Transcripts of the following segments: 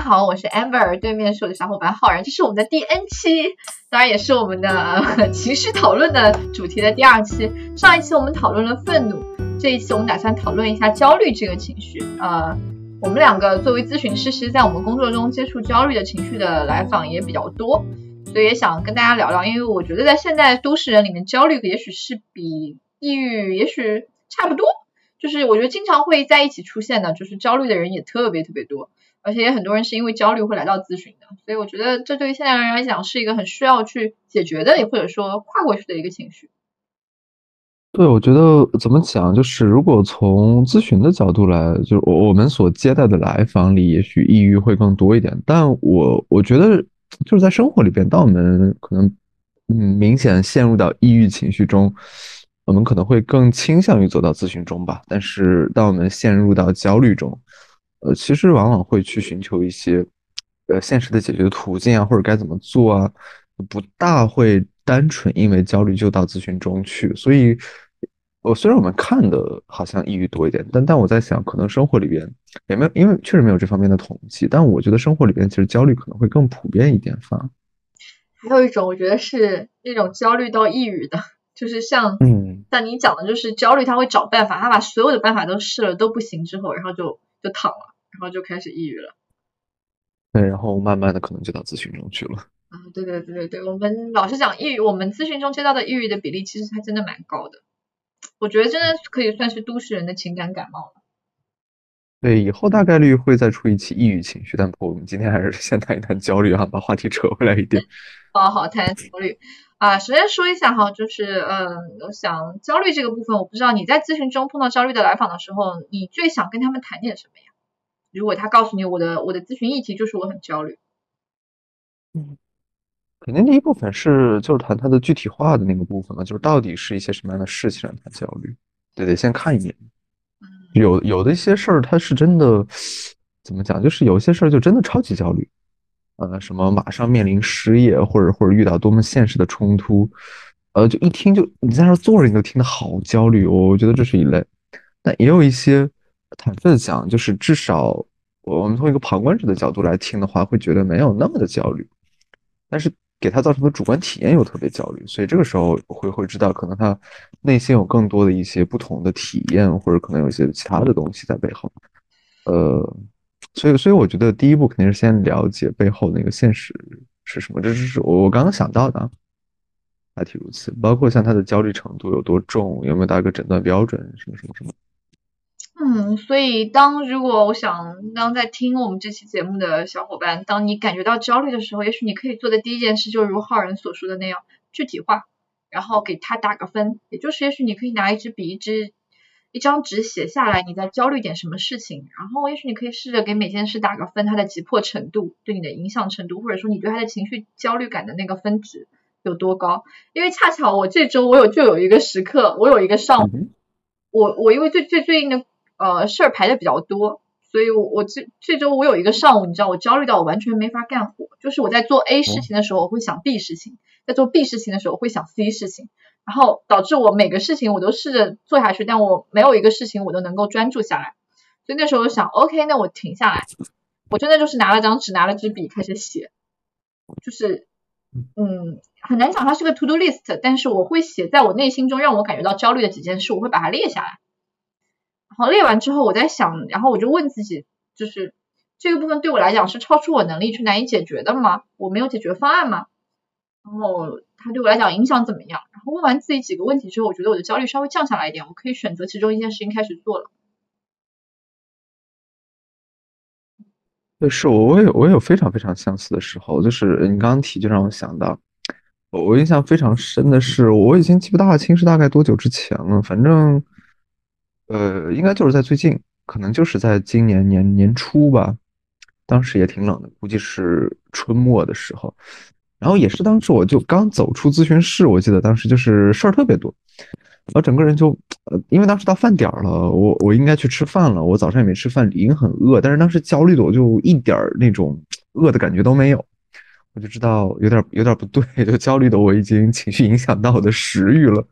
家好，我是 Amber，对面是我的小伙伴浩然，这是我们的第 N 期，当然也是我们的 情绪讨论的主题的第二期。上一期我们讨论了愤怒，这一期我们打算讨论一下焦虑这个情绪。呃，我们两个作为咨询师，其实在我们工作中接触焦虑的情绪的来访也比较多，所以也想跟大家聊聊，因为我觉得在现在都市人里面，焦虑也许是比抑郁也许差不多。就是我觉得经常会在一起出现的，就是焦虑的人也特别特别多，而且也很多人是因为焦虑会来到咨询的，所以我觉得这对于现代人来讲是一个很需要去解决的，也或者说跨过去的一个情绪。对，我觉得怎么讲，就是如果从咨询的角度来，就是我我们所接待的来访里，也许抑郁会更多一点，但我我觉得就是在生活里边，当我们可能嗯明显陷入到抑郁情绪中。我们可能会更倾向于走到咨询中吧，但是当我们陷入到焦虑中，呃，其实往往会去寻求一些呃现实的解决途径啊，或者该怎么做啊，不大会单纯因为焦虑就到咨询中去。所以，我虽然我们看的好像抑郁多一点，但但我在想，可能生活里边也没有，因为确实没有这方面的统计，但我觉得生活里边其实焦虑可能会更普遍一点。吧还有一种，我觉得是那种焦虑到抑郁的。就是像，嗯，像你讲的，就是焦虑，他会找办法，他把所有的办法都试了都不行之后，然后就就躺了，然后就开始抑郁了。对，然后慢慢的可能就到咨询中去了。啊，对对对对对，我们老实讲，抑郁，我们咨询中接到的抑郁的比例，其实还真的蛮高的。我觉得真的可以算是都市人的情感感冒了。对，以后大概率会再出一期抑郁情绪，但不我们今天还是先谈一谈焦虑哈，把话题扯回来一点。好好谈焦虑。啊，首先说一下哈，就是，嗯，我想焦虑这个部分，我不知道你在咨询中碰到焦虑的来访的时候，你最想跟他们谈点什么呀？如果他告诉你我的我的咨询议题就是我很焦虑，嗯，肯定第一部分是就是谈他的具体化的那个部分嘛，就是到底是一些什么样的事情让他焦虑，对，得先看一眼。有有的一些事儿他是真的，怎么讲，就是有些事儿就真的超级焦虑。呃，什么马上面临失业，或者或者遇到多么现实的冲突，呃，就一听就你在那坐着，你都听得好焦虑。我觉得这是一类，但也有一些坦率的讲，就是至少我们从一个旁观者的角度来听的话，会觉得没有那么的焦虑，但是给他造成的主观体验又特别焦虑，所以这个时候会会知道，可能他内心有更多的一些不同的体验，或者可能有一些其他的东西在背后，呃。所以，所以我觉得第一步肯定是先了解背后那个现实是什么。这是我我刚刚想到的，大体如此。包括像他的焦虑程度有多重，有没有达一个诊断标准，什么什么什么。嗯，所以当如果我想当在听我们这期节目的小伙伴，当你感觉到焦虑的时候，也许你可以做的第一件事，就如浩然所说的那样，具体化，然后给他打个分。也就是，也许你可以拿一支笔，一支。一张纸写下来，你在焦虑点什么事情？然后也许你可以试着给每件事打个分，它的急迫程度对你的影响程度，或者说你对他的情绪焦虑感的那个分值有多高？因为恰巧我这周我有就有一个时刻，我有一个上午，我我因为最最最近的呃事儿排的比较多，所以我我这这周我有一个上午，你知道我焦虑到我完全没法干活，就是我在做 A 事情的时候我会想 B 事情，在做 B 事情的时候会想 C 事情。然后导致我每个事情我都试着做下去，但我没有一个事情我都能够专注下来。所以那时候想，OK，那我停下来，我真的就是拿了张纸，拿了支笔开始写，就是，嗯，很难讲它是个 to do list，但是我会写在我内心中让我感觉到焦虑的几件事，我会把它列下来。然后列完之后，我在想，然后我就问自己，就是这个部分对我来讲是超出我能力去难以解决的吗？我没有解决方案吗？然后。它对我来讲影响怎么样？然后问完自己几个问题之后，我觉得我的焦虑稍微降下来一点，我可以选择其中一件事情开始做了。对，是我我有我有非常非常相似的时候，就是你刚刚提就让我想到，我印象非常深的是，我已经记不大清是大概多久之前了，反正，呃，应该就是在最近，可能就是在今年年年初吧，当时也挺冷的，估计是春末的时候。然后也是当时我就刚走出咨询室，我记得当时就是事儿特别多，我整个人就呃，因为当时到饭点儿了，我我应该去吃饭了，我早上也没吃饭，已经很饿，但是当时焦虑的我就一点儿那种饿的感觉都没有，我就知道有点有点不对，就焦虑的我已经情绪影响到我的食欲了。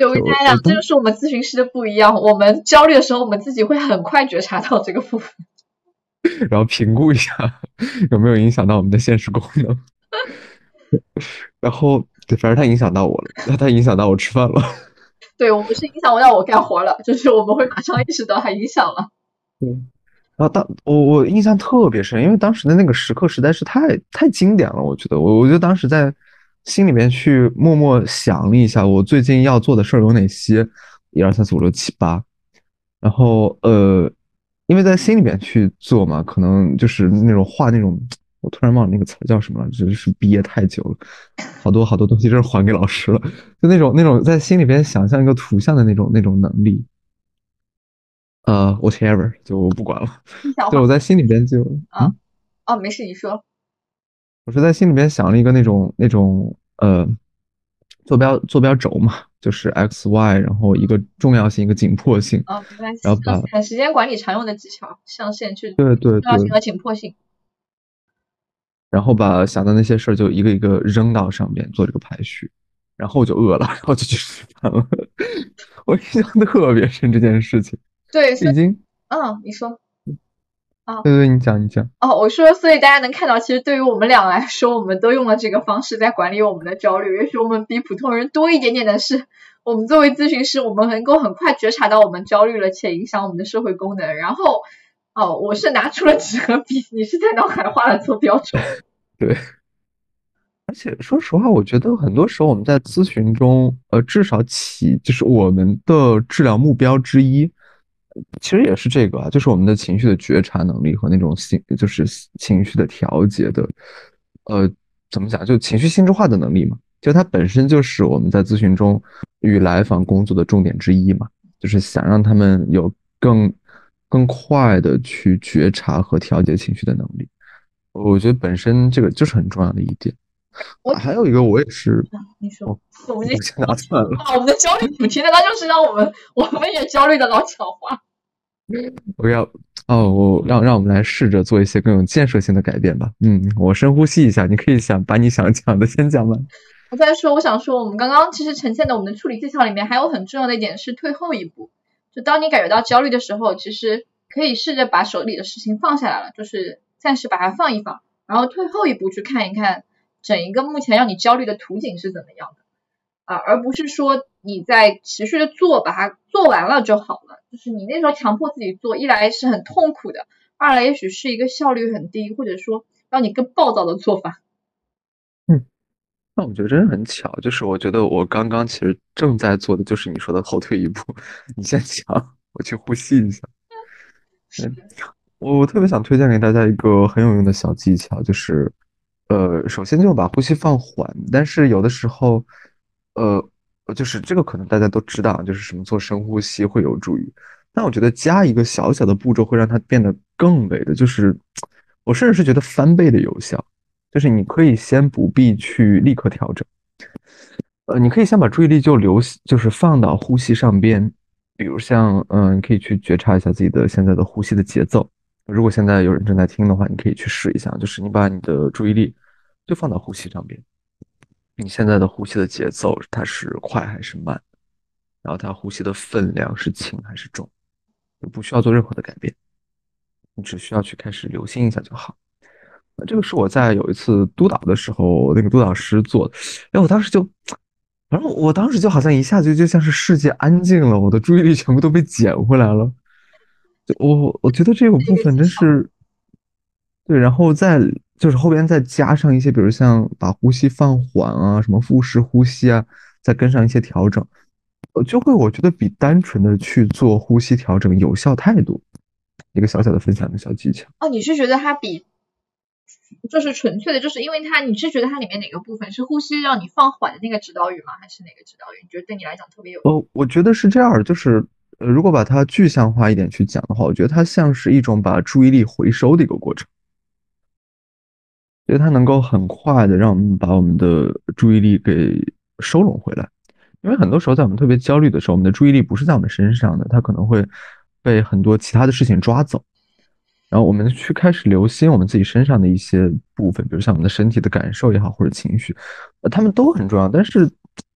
对，我跟大家讲，这就是我们咨询师的不一样，我们焦虑的时候，我们自己会很快觉察到这个部分。然后评估一下 有没有影响到我们的现实功能。然后，对，反正它影响到我了，那它影响到我吃饭了。对我不是影响到我干活了，就是我们会马上意识到它影响了。对，然后当我我印象特别深，因为当时的那个时刻实在是太太经典了。我觉得我我觉得当时在心里面去默默想了一下，我最近要做的事儿有哪些，一二三四五六七八，然后呃，因为在心里面去做嘛，可能就是那种画那种。我突然忘了那个词叫什么了，就是毕业太久了，好多好多东西就是还给老师了，就那种那种在心里边想象一个图像的那种那种能力，呃，whatever，就我不管了，对我在心里边就啊，哦，没事，你说，我是在心里边想了一个那种那种呃坐标坐标轴嘛，就是 x y，然后一个重要性一个紧迫性，哦，没关系，然后把短时间管理常用的技巧，象限去对对对重要性和紧迫性。然后把想的那些事儿就一个一个扔到上面做这个排序，然后我就饿了，然后就去吃饭了。我印象特别深这件事情。对，已经，嗯，你说，啊，对对，你讲你讲。哦，我说，所以大家能看到，其实对于我们俩来说，我们都用了这个方式在管理我们的焦虑。也许我们比普通人多一点点的是，我们作为咨询师，我们能够很快觉察到我们焦虑了，且影响我们的社会功能。然后。哦，我是拿出了纸和笔，你是在脑海画了坐标轴。对，而且说实话，我觉得很多时候我们在咨询中，呃，至少起就是我们的治疗目标之一，其实也是这个啊，就是我们的情绪的觉察能力和那种心，就是情绪的调节的，呃，怎么讲，就情绪心智化的能力嘛，就它本身就是我们在咨询中与来访工作的重点之一嘛，就是想让他们有更。更快的去觉察和调节情绪的能力，我觉得本身这个就是很重要的一点。我还有一个，我也是。你说，我们先拿算了。我们的焦虑主题难道就是让我们我们也焦虑的老讲话？我要哦，我让让我们来试着做一些更有建设性的改变吧。嗯，我深呼吸一下，你可以想把你想讲的先讲完。我再说，我想说，我们刚刚其实呈现的我们的处理技巧里面，还有很重要的一点是退后一步。就当你感觉到焦虑的时候，其实可以试着把手里的事情放下来了，就是暂时把它放一放，然后退后一步去看一看整一个目前让你焦虑的图景是怎么样的啊，而不是说你在持续的做，把它做完了就好了。就是你那时候强迫自己做，一来是很痛苦的，二来也许是一个效率很低，或者说让你更暴躁的做法。嗯，那我觉得真的很巧，就是我觉得我刚刚其实正在做的就是你说的后退一步，你先讲，我去呼吸一下。嗯，我特别想推荐给大家一个很有用的小技巧，就是，呃，首先就把呼吸放缓，但是有的时候，呃，就是这个可能大家都知道，就是什么做深呼吸会有助于，但我觉得加一个小小的步骤会让它变得更为的，就是我甚至是觉得翻倍的有效，就是你可以先不必去立刻调整，呃，你可以先把注意力就留，就是放到呼吸上边。比如像，嗯，你可以去觉察一下自己的现在的呼吸的节奏。如果现在有人正在听的话，你可以去试一下，就是你把你的注意力就放到呼吸上边。你现在的呼吸的节奏，它是快还是慢？然后它呼吸的分量是轻还是重？你不需要做任何的改变，你只需要去开始留心一下就好。这个是我在有一次督导的时候，那个督导师做的。哎，我当时就。反正我当时就好像一下子就像是世界安静了，我的注意力全部都被捡回来了。就我我觉得这个部分真是对，然后再就是后边再加上一些，比如像把呼吸放缓啊，什么腹式呼吸啊，再跟上一些调整，呃，就会我觉得比单纯的去做呼吸调整有效太多。一个小小的分享的小技巧。哦，你是觉得它比？就是纯粹的，就是因为它，你是觉得它里面哪个部分是呼吸让你放缓的那个指导语吗？还是哪个指导语？你觉得对你来讲特别有？哦，我觉得是这样，就是呃，如果把它具象化一点去讲的话，我觉得它像是一种把注意力回收的一个过程，所以它能够很快的让我们把我们的注意力给收拢回来。因为很多时候在我们特别焦虑的时候，我们的注意力不是在我们身上的，它可能会被很多其他的事情抓走。然后我们去开始留心我们自己身上的一些部分，比如像我们的身体的感受也好，或者情绪，呃，他们都很重要。但是，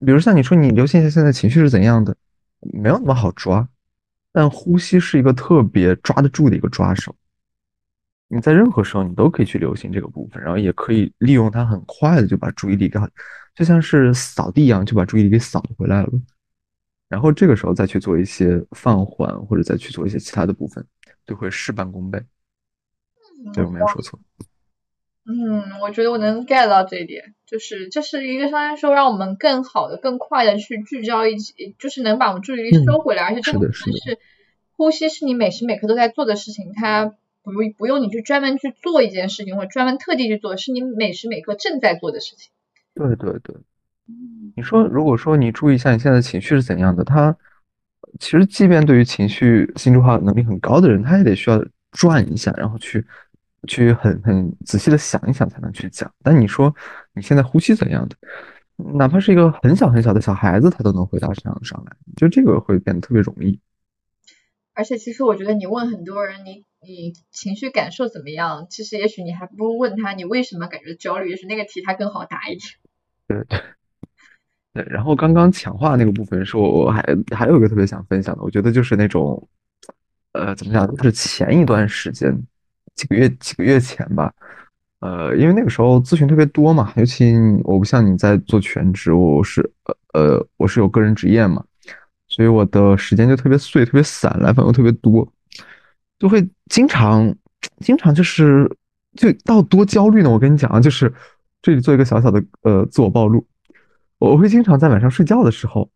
比如像你说，你留心一下现在情绪是怎样的，没有那么好抓。但呼吸是一个特别抓得住的一个抓手。你在任何时候你都可以去留心这个部分，然后也可以利用它很快的就把注意力给，就像是扫地一样，就把注意力给扫回来了。然后这个时候再去做一些放缓，或者再去做一些其他的部分，就会事半功倍。对，我没有说错。嗯，我觉得我能 get 到这一点，就是这是一个相当于说让我们更好的、更快的去聚焦一起，就是能把我们注意力收回来，而且这个是呼吸是你每时每刻都在做的事情，它不不用你去专门去做一件事情，或者专门特地去做，是你每时每刻正在做的事情。对对对。你说，如果说你注意一下你现在的情绪是怎样的，他其实即便对于情绪心智化能力很高的人，他也得需要转一下，然后去。去很很仔细的想一想才能去讲，但你说你现在呼吸怎样的，哪怕是一个很小很小的小孩子，他都能回答这样上来，就这个会变得特别容易。而且其实我觉得你问很多人，你你情绪感受怎么样，其实也许你还不如问他你为什么感觉焦虑，也许那个题他更好答一点。对对对，然后刚刚强化那个部分是我我还还有一个特别想分享的，我觉得就是那种呃怎么讲，就是前一段时间。几个月几个月前吧，呃，因为那个时候咨询特别多嘛，尤其我不像你在做全职，我是呃呃我是有个人职业嘛，所以我的时间就特别碎，特别散，来访又特别多，就会经常经常就是就到多焦虑呢。我跟你讲啊，就是这里做一个小小的呃自我暴露，我会经常在晚上睡觉的时候，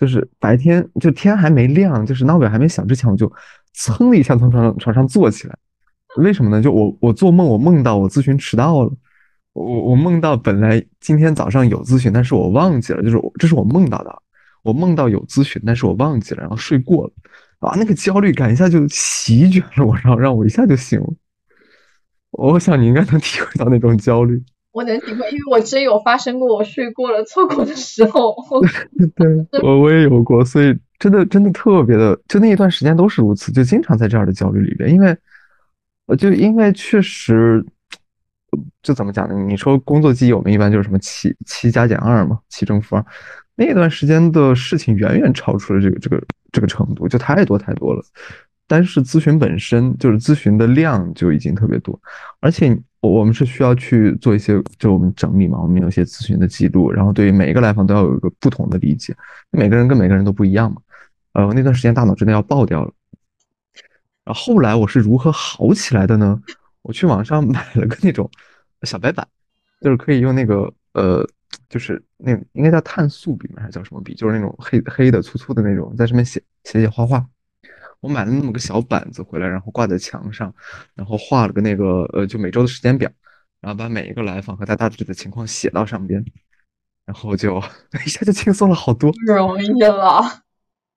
就是白天就天还没亮，就是闹表还没响之前，我就噌的一下从床上床上坐起来。为什么呢？就我我做梦，我梦到我咨询迟到了，我我梦到本来今天早上有咨询，但是我忘记了，就是这是我梦到的，我梦到有咨询，但是我忘记了，然后睡过了，啊，那个焦虑感一下就席卷了我，然后让我一下就醒了。我想你应该能体会到那种焦虑。我能体会，因为我真有发生过我睡过了错过的时候。对，我我也有过，所以真的真的特别的，就那一段时间都是如此，就经常在这样的焦虑里边，因为。我，就因为确实，就怎么讲呢？你说工作记忆，我们一般就是什么七七加减二嘛，七正负二。那段时间的事情远远超出了这个这个这个程度，就太多太多了。但是咨询本身就是咨询的量就已经特别多，而且我们是需要去做一些，就我们整理嘛，我们有一些咨询的记录，然后对于每一个来访都要有一个不同的理解，每个人跟每个人都不一样嘛。呃，那段时间大脑真的要爆掉了。然后后来我是如何好起来的呢？我去网上买了个那种小白板，就是可以用那个呃，就是那应该叫碳素笔还是叫什么笔？就是那种黑黑的粗粗的那种，在上面写写写画画。我买了那么个小板子回来，然后挂在墙上，然后画了个那个呃，就每周的时间表，然后把每一个来访和他大致的情况写到上边，然后就 一下就轻松了好多，容易了。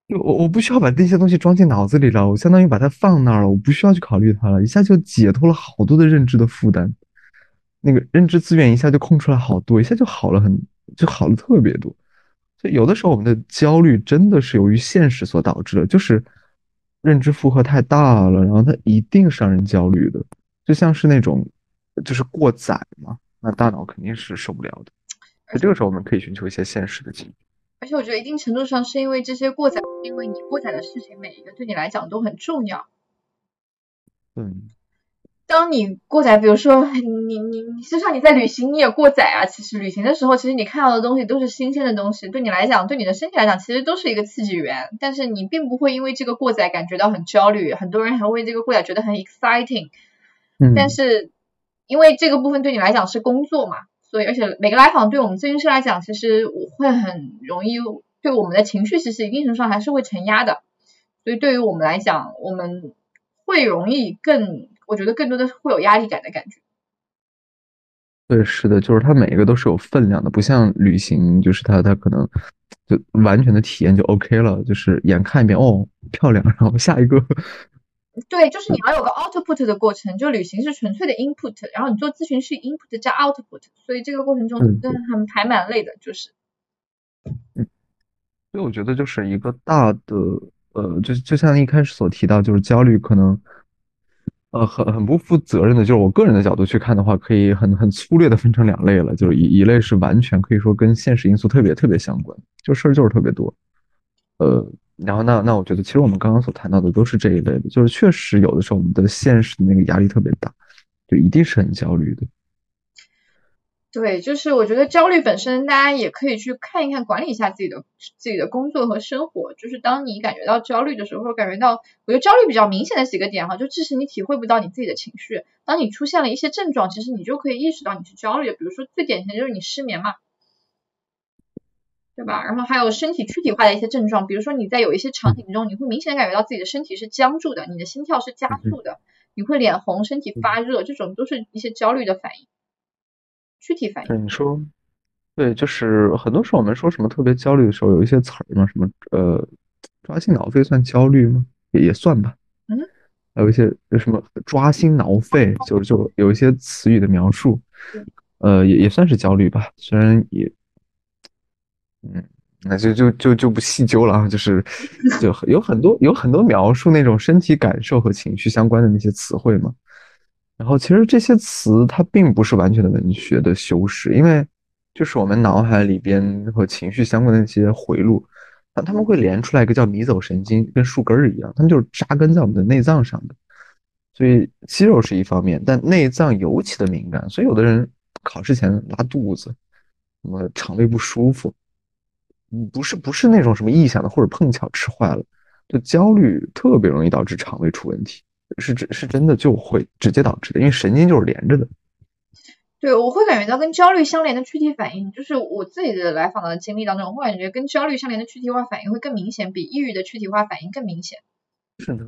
我我不需要把这些东西装进脑子里了，我相当于把它放那儿了，我不需要去考虑它了，一下就解脱了好多的认知的负担，那个认知资源一下就空出来好多，一下就好了很，就好了特别多。所以有的时候我们的焦虑真的是由于现实所导致的，就是认知负荷太大了，然后它一定是让人焦虑的，就像是那种就是过载嘛，那大脑肯定是受不了的。在这个时候我们可以寻求一些现实的解决。而且我觉得一定程度上是因为这些过载，因为你过载的事情每一个对你来讲都很重要。嗯。当你过载，比如说你你你，就算你在旅行，你也过载啊。其实旅行的时候，其实你看到的东西都是新鲜的东西，对你来讲，对你的身体来讲，其实都是一个刺激源。但是你并不会因为这个过载感觉到很焦虑，很多人还为这个过载觉得很 exciting。嗯。但是因为这个部分对你来讲是工作嘛。所以，而且每个来访对我们咨询师来讲，其实我会很容易对我们的情绪，其实一定程度上还是会承压的。所以，对于我们来讲，我们会容易更，我觉得更多的会有压力感的感觉。对，是的，就是它每一个都是有分量的，不像旅行，就是它它可能就完全的体验就 OK 了，就是眼看一遍哦漂亮，然后下一个。对，就是你要有个 output 的过程，就旅行是纯粹的 input，然后你做咨询是 input 加 output，所以这个过程中真的很还蛮累的，就是。嗯，所以我觉得就是一个大的，呃，就就像一开始所提到，就是焦虑可能，呃，很很不负责任的，就是我个人的角度去看的话，可以很很粗略的分成两类了，就是一一类是完全可以说跟现实因素特别特别相关，就事儿就是特别多，呃。然后那那我觉得，其实我们刚刚所谈到的都是这一类的，就是确实有的时候我们的现实的那个压力特别大，就一定是很焦虑的。对，就是我觉得焦虑本身，大家也可以去看一看，管理一下自己的自己的工作和生活。就是当你感觉到焦虑的时候，或感觉到，我觉得焦虑比较明显的几个点哈，就即使你体会不到你自己的情绪，当你出现了一些症状，其实你就可以意识到你是焦虑的。比如说最典型的就是你失眠嘛，对吧？然后还有身体躯体化的一些症状，比如说你在有一些场景中，你会明显感觉到自己的身体是僵住的，你的心跳是加速的，你会脸红、身体发热，这种都是一些焦虑的反应。躯体反应。对你说，对，就是很多时候我们说什么特别焦虑的时候，有一些词儿嘛，什么呃，抓心挠肺算焦虑吗？也也算吧。嗯。还有一些什么抓心挠肺，就是就有一些词语的描述，呃，也也算是焦虑吧。虽然也，嗯，那就就就就不细究了啊。就是就有很多有很多描述那种身体感受和情绪相关的那些词汇嘛。然后其实这些词它并不是完全的文学的修饰，因为就是我们脑海里边和情绪相关的那些回路，它他们会连出来一个叫迷走神经，跟树根儿一样，它们就是扎根在我们的内脏上的。所以肌肉是一方面，但内脏尤其的敏感，所以有的人考试前拉肚子，什么肠胃不舒服，不是不是那种什么臆想的，或者碰巧吃坏了，就焦虑特别容易导致肠胃出问题。是指，是真的就会直接导致的，因为神经就是连着的。对，我会感觉到跟焦虑相连的躯体反应，就是我自己的来访的经历当中，我会感觉跟焦虑相连的躯体化反应会更明显，比抑郁的躯体化反应更明显。是的，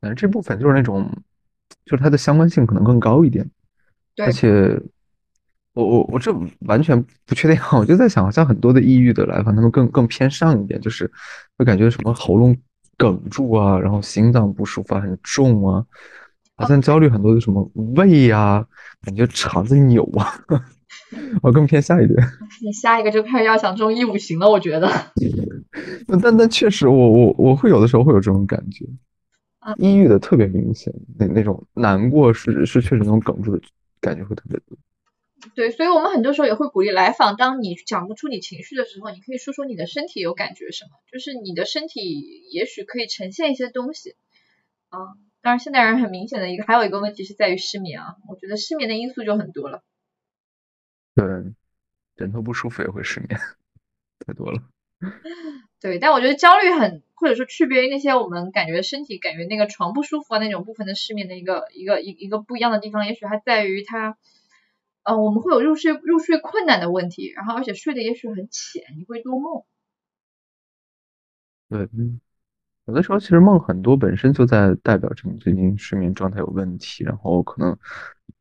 反正这部分就是那种，就是它的相关性可能更高一点。对，而且我我我这完全不确定，我就在想，好像很多的抑郁的来访，他们更更偏上一点，就是会感觉什么喉咙。哽住啊，然后心脏不舒服很重啊，好像焦虑很多的什么胃呀，感觉肠子扭啊，我更偏下一点。你下一个就开始要想中医五行了，我觉得。但但确实，我我我会有的时候会有这种感觉，抑郁的特别明显，那那种难过是是确实那种哽住的感觉会特别多。对，所以我们很多时候也会鼓励来访，当你讲不出你情绪的时候，你可以说说你的身体有感觉什么，就是你的身体也许可以呈现一些东西。啊，当然现代人很明显的一个还有一个问题是在于失眠啊，我觉得失眠的因素就很多了。对，枕头不舒服也会失眠，太多了。对，但我觉得焦虑很，或者说区别于那些我们感觉身体感觉那个床不舒服啊那种部分的失眠的一个一个一一个不一样的地方，也许还在于它。呃，我们会有入睡入睡困难的问题，然后而且睡的也许很浅，你会多梦。对，嗯，有的时候其实梦很多本身就在代表着你最近睡眠状态有问题，然后可能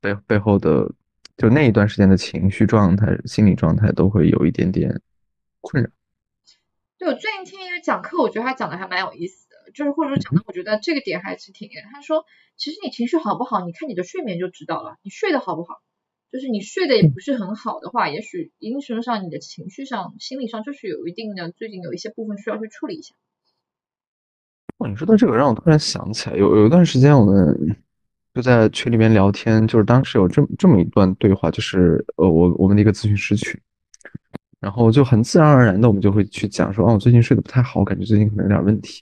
背背后的就那一段时间的情绪状态、心理状态都会有一点点困扰。对我最近听一个讲课，我觉得他讲的还蛮有意思的，就是或者说讲的，我觉得这个点还是挺……他说，其实你情绪好不好，你看你的睡眠就知道了，你睡得好不好。就是你睡得也不是很好的话，也许一定程度上你的情绪上、心理上就是有一定的，最近有一些部分需要去处理一下。哦，你说到这个，让我突然想起来，有有一段时间我们就在群里面聊天，就是当时有这么这么一段对话，就是呃，我我们的一个咨询师群，然后就很自然而然的，我们就会去讲说，哦，我最近睡得不太好，感觉最近可能有点问题。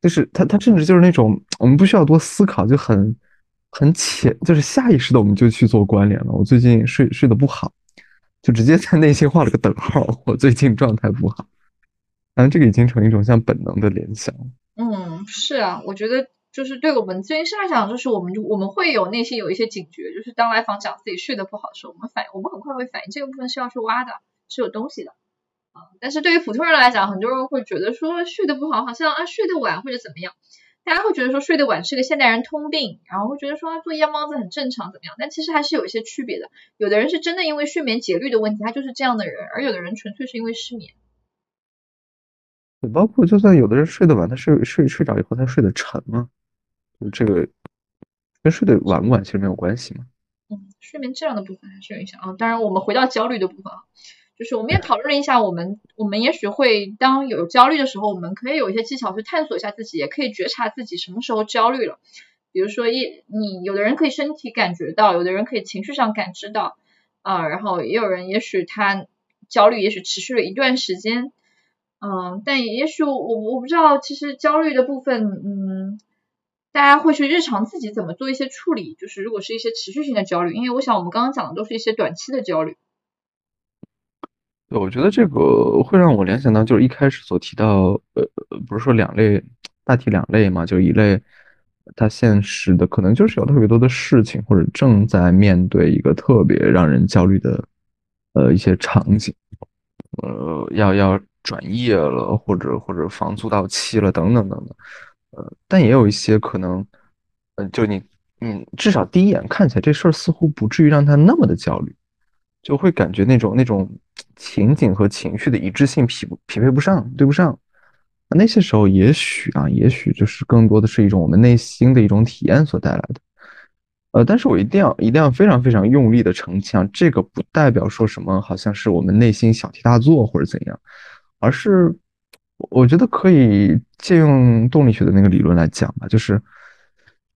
就是他他甚至就是那种我们不需要多思考，就很。很浅，就是下意识的我们就去做关联了。我最近睡睡得不好，就直接在内心画了个等号。我最近状态不好，反正这个已经成一种像本能的联想。嗯，是啊，我觉得就是对我们咨询师来讲，就是我们就我们会有内心有一些警觉，就是当来访讲自己睡得不好的时候，我们反我们很快会反应这个部分是要去挖的，是有东西的啊。但是对于普通人来讲，很多人会觉得说睡得不好，好像啊睡得晚或者怎么样。大家会觉得说睡得晚是个现代人通病，然后会觉得说做夜猫子很正常怎么样？但其实还是有一些区别的。有的人是真的因为睡眠节律的问题，他就是这样的人；而有的人纯粹是因为失眠。包括就算有的人睡得晚，他睡睡睡着以后他睡得沉吗？就这个跟睡得晚不晚其实没有关系嘛。嗯，睡眠质量的部分还是有影响啊。当然，我们回到焦虑的部分啊。就是我们也讨论了一下，我们我们也许会当有焦虑的时候，我们可以有一些技巧去探索一下自己，也可以觉察自己什么时候焦虑了。比如说一你有的人可以身体感觉到，有的人可以情绪上感知到啊，然后也有人也许他焦虑也许持续了一段时间，嗯，但也许我我不知道，其实焦虑的部分，嗯，大家会去日常自己怎么做一些处理？就是如果是一些持续性的焦虑，因为我想我们刚刚讲的都是一些短期的焦虑。对，我觉得这个会让我联想到，就是一开始所提到，呃，不是说两类，大体两类嘛，就一类，他现实的可能就是有特别多的事情，或者正在面对一个特别让人焦虑的，呃，一些场景，呃，要要转业了，或者或者房租到期了，等等等等。呃，但也有一些可能，嗯，就你，嗯，至少第一眼看起来这事儿似乎不至于让他那么的焦虑，就会感觉那种那种情景和情绪的一致性匹不匹配不上，对不上。那些时候也许啊，也许就是更多的是一种我们内心的一种体验所带来的。呃，但是我一定要一定要非常非常用力的澄清，这个不代表说什么好像是我们内心小题大做或者怎样，而是。我觉得可以借用动力学的那个理论来讲吧，就是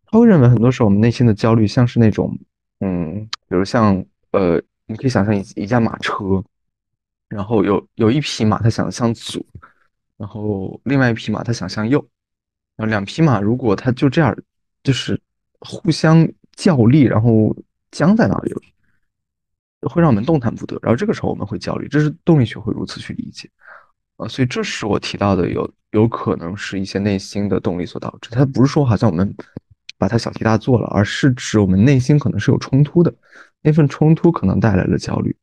他会认为很多时候我们内心的焦虑像是那种，嗯，比如像呃，你可以想象一一架马车，然后有有一匹马它想向左，然后另外一匹马它想向右，然后两匹马如果它就这样就是互相较力，然后僵在那里了，会让我们动弹不得，然后这个时候我们会焦虑，这是动力学会如此去理解。啊，所以这是我提到的，有有可能是一些内心的动力所导致。它不是说好像我们把它小题大做了，而是指我们内心可能是有冲突的，那份冲突可能带来了焦虑。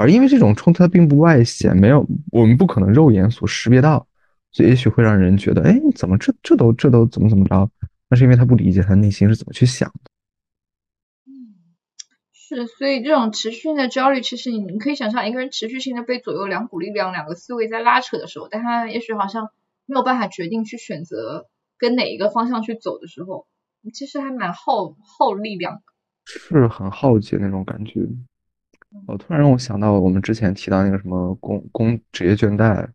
而因为这种冲突它并不外显，没有我们不可能肉眼所识别到，所以也许会让人觉得，哎，怎么这这都这都怎么怎么着？那是因为他不理解他内心是怎么去想的。是，所以这种持续性的焦虑，其实你你可以想象，一个人持续性的被左右两股力量、两个思维在拉扯的时候，但他也许好像没有办法决定去选择跟哪一个方向去走的时候，其实还蛮耗耗力量，是很耗竭那种感觉。我突然让我想到我们之前提到那个什么工工职业倦怠，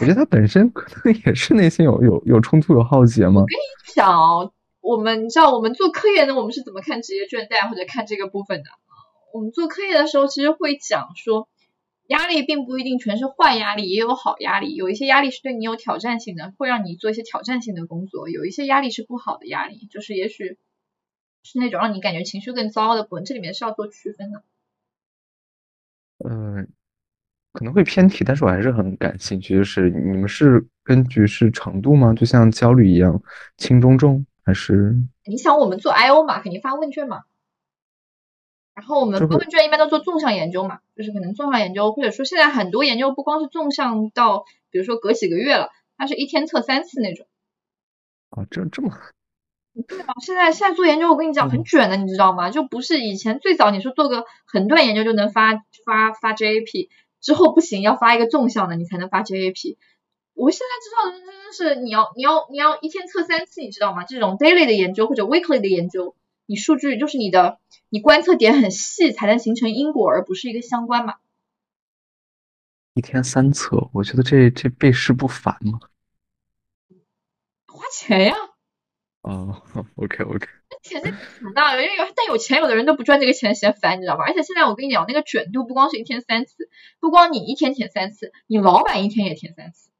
我觉得他本身可能也是内心有有有冲突、有耗竭吗？我跟你讲，我们你知道我们做科研的，我们是怎么看职业倦怠或者看这个部分的？我们做科研的时候，其实会讲说，压力并不一定全是坏压力，也有好压力。有一些压力是对你有挑战性的，会让你做一些挑战性的工作；有一些压力是不好的压力，就是也许是那种让你感觉情绪更糟的部分。这里面是要做区分的。嗯，可能会偏题，但是我还是很感兴趣。就是你们是根据是程度吗？就像焦虑一样，轻中重还是？你想我们做 I O 嘛，肯定发问卷嘛。然后我们问卷一般都做纵向研究嘛，就是可能纵向研究，或者说现在很多研究不光是纵向到，比如说隔几个月了，它是一天测三次那种。啊，这这么？对啊，现在现在做研究，我跟你讲很卷的，你知道吗？就不是以前最早你说做个横断研究就能发发发 JAP，之后不行，要发一个纵向的你才能发 JAP。我现在知道的真的是你要你要你要一天测三次，你知道吗？这种 daily 的研究或者 weekly 的研究。你数据就是你的，你观测点很细才能形成因果，而不是一个相关嘛。一天三测，我觉得这这背试不烦吗？花钱呀。哦，OK OK。钱是烦的，因为有但有钱有的人都不赚这个钱嫌烦，你知道吗？而且现在我跟你讲，那个卷度不光是一天三次，不光你一天填三次，你老板一天也填三次。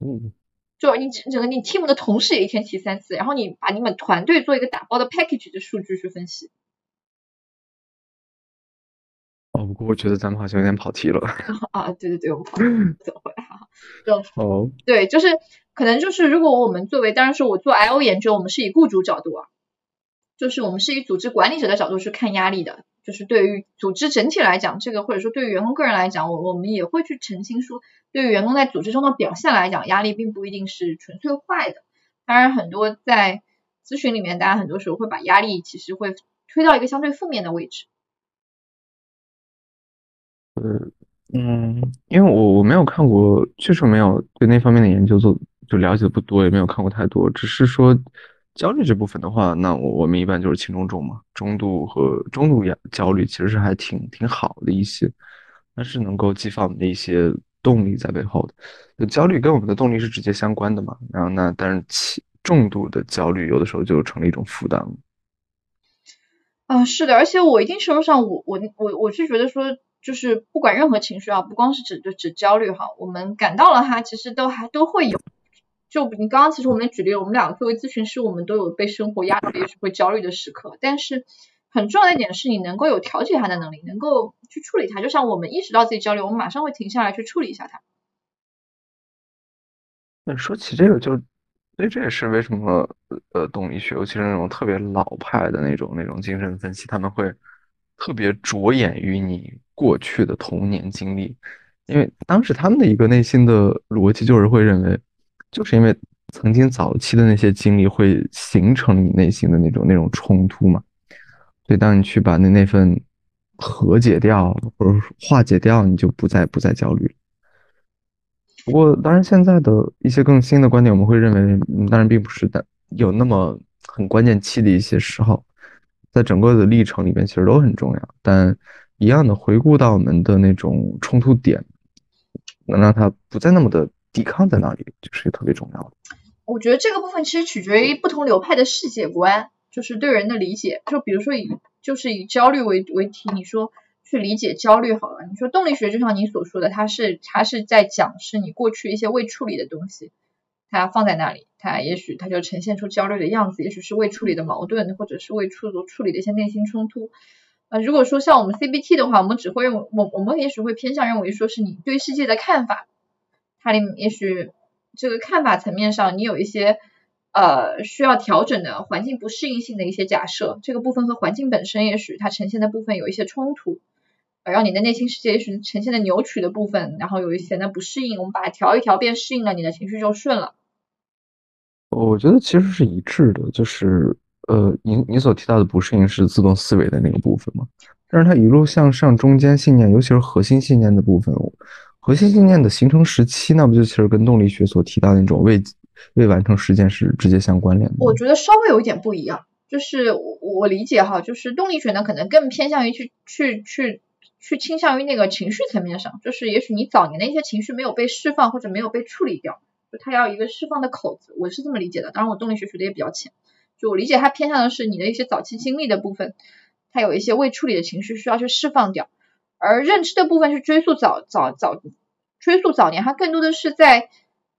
嗯。就你整个你 team 的同事也一天提三次，然后你把你们团队做一个打包的 package 的数据去分析。哦，不过我觉得咱们好像有点跑题了。啊，对对对，我们跑走回来哈。就哦，对，就是可能就是如果我们作为，当然是我做 I O 研究，我们是以雇主角度啊，就是我们是以组织管理者的角度去看压力的。就是对于组织整体来讲，这个或者说对于员工个人来讲，我我们也会去澄清说，对于员工在组织中的表现来讲，压力并不一定是纯粹坏的。当然，很多在咨询里面，大家很多时候会把压力其实会推到一个相对负面的位置。呃，嗯，因为我我没有看过，确实没有对那方面的研究做，就了解的不多，也没有看过太多，只是说。焦虑这部分的话，那我我们一般就是轻中重嘛，中度和中度压焦虑其实是还挺挺好的一些，那是能够激发我们的一些动力在背后的。就焦虑跟我们的动力是直接相关的嘛，然后那但是轻重度的焦虑有的时候就成了一种负担了。啊，是的，而且我一定程度上，我我我我是觉得说，就是不管任何情绪啊，不光是指就指焦虑哈，我们感到了它，其实都还都会有。就你刚刚其实我们举例，我们两个作为咨询师，我们都有被生活压力、也是会焦虑的时刻。但是很重要的一点是你能够有调节它的能力，能够去处理它。就像我们意识到自己焦虑，我们马上会停下来去处理一下它。那说起这个，就所以这也是为什么呃动力学，尤其是那种特别老派的那种那种精神分析，他们会特别着眼于你过去的童年经历。因为当时他们的一个内心的逻辑就是会认为，就是因为曾经早期的那些经历会形成你内心的那种那种冲突嘛，所以当你去把那那份和解掉或者化解掉，你就不再不再焦虑了。不过，当然现在的一些更新的观点，我们会认为，当然并不是的，有那么很关键期的一些时候，在整个的历程里面其实都很重要，但一样的回顾到我们的那种冲突点。能让他不再那么的抵抗在那里，就是特别重要的。我觉得这个部分其实取决于不同流派的世界观，就是对人的理解。就比如说以就是以焦虑为为题，你说去理解焦虑好了。你说动力学就像你所说的，它是它是在讲是你过去一些未处理的东西，它放在那里，它也许它就呈现出焦虑的样子，也许是未处理的矛盾，或者是未处处理的一些内心冲突。呃，如果说像我们 CBT 的话，我们只会认为，我我们也许会偏向认为说是你对世界的看法，它里也许这个看法层面上你有一些呃需要调整的环境不适应性的一些假设，这个部分和环境本身也许它呈现的部分有一些冲突，然后你的内心世界也许呈现的扭曲的部分，然后有一些的不适应，我们把它调一调变适应了，你的情绪就顺了。我觉得其实是一致的，就是。呃，你你所提到的不适应是自动思维的那个部分嘛？但是它一路向上，中间信念，尤其是核心信念的部分，核心信念的形成时期，那不就其实跟动力学所提到的那种未未完成事件是直接相关联的？我觉得稍微有一点不一样，就是我理解哈，就是动力学呢，可能更偏向于去去去去倾向于那个情绪层面上，就是也许你早年的一些情绪没有被释放或者没有被处理掉，就它要一个释放的口子，我是这么理解的。当然，我动力学学的也比较浅。就我理解，它偏向的是你的一些早期经历的部分，它有一些未处理的情绪需要去释放掉，而认知的部分是追溯早早早追溯早年，它更多的是在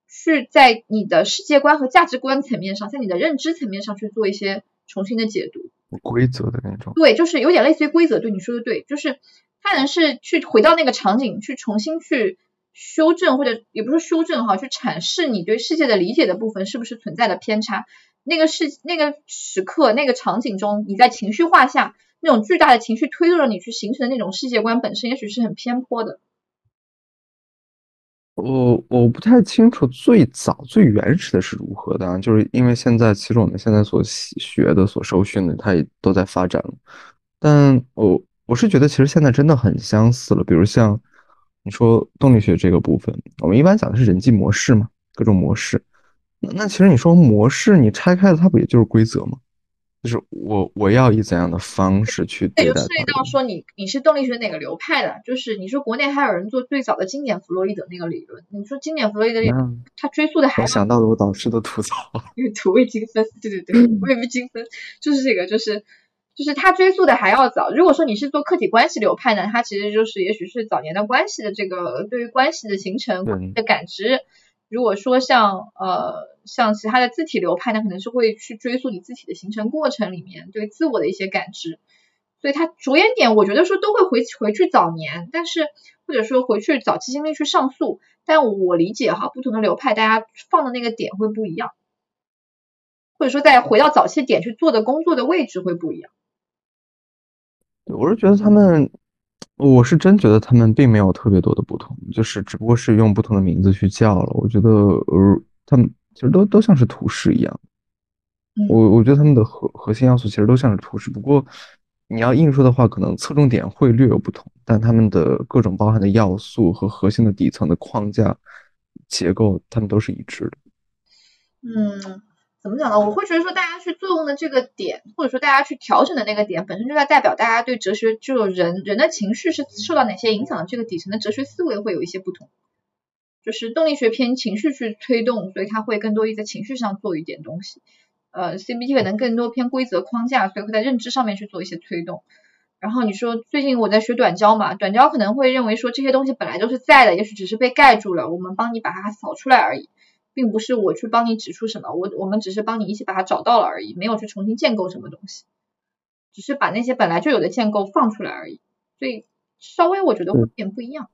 去在你的世界观和价值观层面上，在你的认知层面上去做一些重新的解读，规则的那种。对，就是有点类似于规则。对，你说的对，就是它能是去回到那个场景，去重新去修正，或者也不是修正哈，去阐释你对世界的理解的部分是不是存在的偏差。那个是那个时刻那个场景中，你在情绪化下那种巨大的情绪推动着你去形成的那种世界观本身，也许是很偏颇的。我我不太清楚最早最原始的是如何的，啊就是因为现在其实我们现在所学的、所受训的，它也都在发展了。但我我是觉得其实现在真的很相似了。比如像你说动力学这个部分，我们一般讲的是人际模式嘛，各种模式。那那其实你说模式，你拆开了它不也就是规则吗？就是我我要以怎样的方式去对待？就涉及到说你你是动力学哪个流派的？就是你说国内还有人做最早的经典弗洛伊德那个理论，你说经典弗洛伊德，他追溯的还我想到了我导师的吐槽，土味精分，对对对，土味精分就是这个，就是就是他追溯的还要早。如果说你是做客体关系流派呢，它其实就是也许是早年的关系的这个对于关系的形成的感知。如果说像呃像其他的字体流派，那可能是会去追溯你字体的形成过程里面对自我的一些感知，所以它着眼点我觉得说都会回回去早年，但是或者说回去早期经历去上诉，但我理解哈，不同的流派大家放的那个点会不一样，或者说再回到早期点去做的工作的位置会不一样。我是觉得他们。我是真觉得他们并没有特别多的不同，就是只不过是用不同的名字去叫了。我觉得，呃，他们其实都都像是图示一样。我我觉得他们的核核心要素其实都像是图示，不过你要硬说的话，可能侧重点会略有不同，但他们的各种包含的要素和核心的底层的框架结构，他们都是一致的。嗯。怎么讲呢？我会觉得说，大家去作用的这个点，或者说大家去调整的那个点，本身就在代表大家对哲学，就人人的情绪是受到哪些影响的，这个底层的哲学思维会有一些不同。就是动力学偏情绪去推动，所以它会更多一在情绪上做一点东西。呃，CBT 可能更多偏规则框架，所以会在认知上面去做一些推动。然后你说最近我在学短焦嘛，短焦可能会认为说这些东西本来都是在的，也许只是被盖住了，我们帮你把它扫出来而已。并不是我去帮你指出什么，我我们只是帮你一起把它找到了而已，没有去重新建构什么东西，只是把那些本来就有的建构放出来而已，所以稍微我觉得会有点不一样。